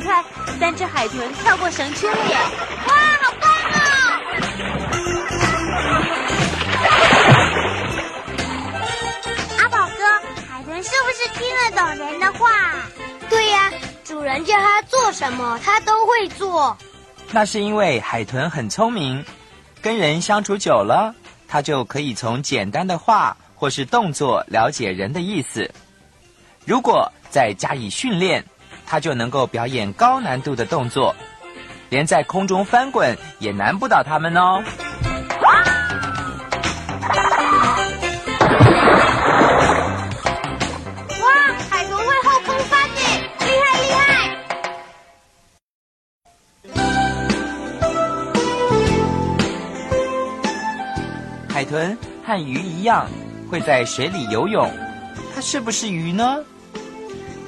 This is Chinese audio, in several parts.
豚。三只海豚跳过绳圈了耶！哇，好棒啊！阿宝哥，海豚是不是听得懂人的话？对呀，主人叫它做什么，它都会做。那是因为海豚很聪明，跟人相处久了，他就可以从简单的话或是动作了解人的意思。如果再加以训练。他就能够表演高难度的动作，连在空中翻滚也难不倒他们哦。豚和鱼一样会在水里游泳，它是不是鱼呢？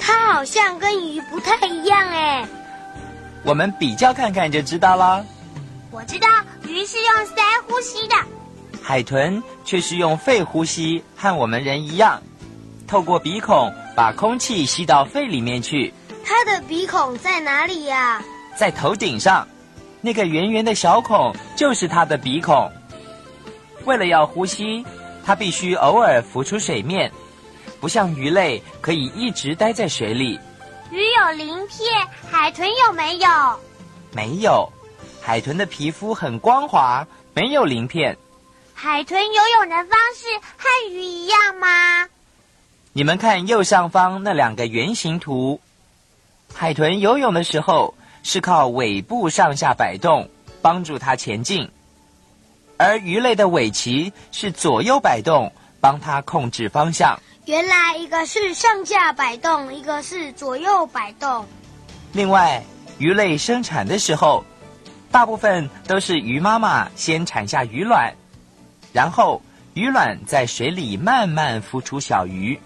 它好像跟鱼不太一样哎，我们比较看看就知道了。我知道鱼是用鳃呼吸的，海豚却是用肺呼吸，和我们人一样，透过鼻孔把空气吸到肺里面去。它的鼻孔在哪里呀？在头顶上，那个圆圆的小孔就是它的鼻孔。为了要呼吸，它必须偶尔浮出水面。不像鱼类可以一直待在水里。鱼有鳞片，海豚有没有？没有，海豚的皮肤很光滑，没有鳞片。海豚游泳的方式和鱼一样吗？你们看右上方那两个圆形图，海豚游泳的时候是靠尾部上下摆动帮助它前进，而鱼类的尾鳍是左右摆动帮它控制方向。原来一个是上下摆动，一个是左右摆动。另外，鱼类生产的时候，大部分都是鱼妈妈先产下鱼卵，然后鱼卵在水里慢慢孵出小鱼。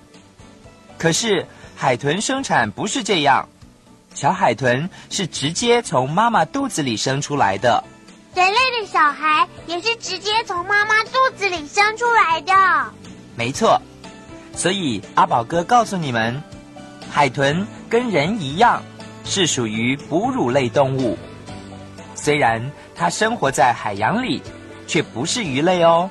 可是海豚生产不是这样，小海豚是直接从妈妈肚子里生出来的。人类的小孩也是直接从妈妈肚子里生出来的。没错。所以阿宝哥告诉你们，海豚跟人一样，是属于哺乳类动物。虽然它生活在海洋里，却不是鱼类哦。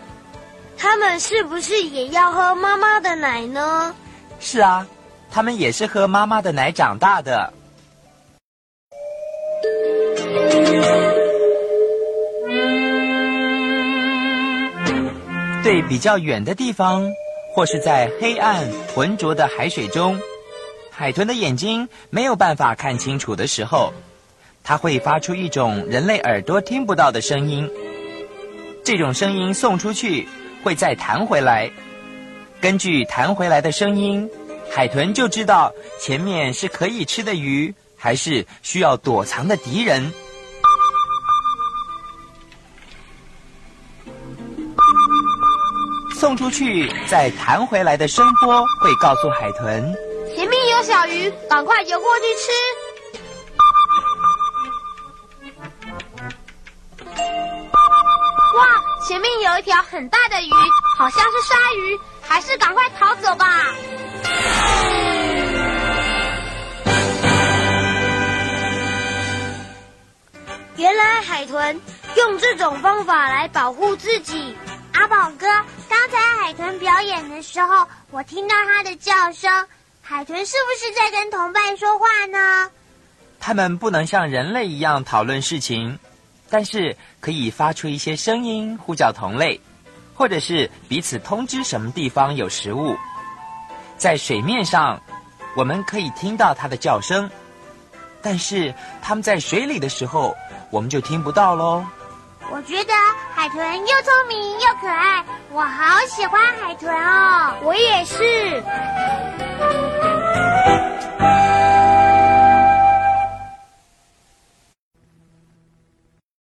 它们是不是也要喝妈妈的奶呢？是啊，它们也是喝妈妈的奶长大的。对比较远的地方。或是在黑暗浑浊的海水中，海豚的眼睛没有办法看清楚的时候，它会发出一种人类耳朵听不到的声音。这种声音送出去，会再弹回来。根据弹回来的声音，海豚就知道前面是可以吃的鱼，还是需要躲藏的敌人。送出去再弹回来的声波会告诉海豚，前面有小鱼，赶快游过去吃。哇，前面有一条很大的鱼，好像是鲨鱼，还是赶快逃走吧。原来海豚用这种方法来保护自己。阿宝哥，刚才海豚表演的时候，我听到它的叫声。海豚是不是在跟同伴说话呢？它们不能像人类一样讨论事情，但是可以发出一些声音呼叫同类，或者是彼此通知什么地方有食物。在水面上，我们可以听到它的叫声。但是它们在水里的时候，我们就听不到喽。我觉得海豚又聪明又可爱，我好喜欢海豚哦！我也是。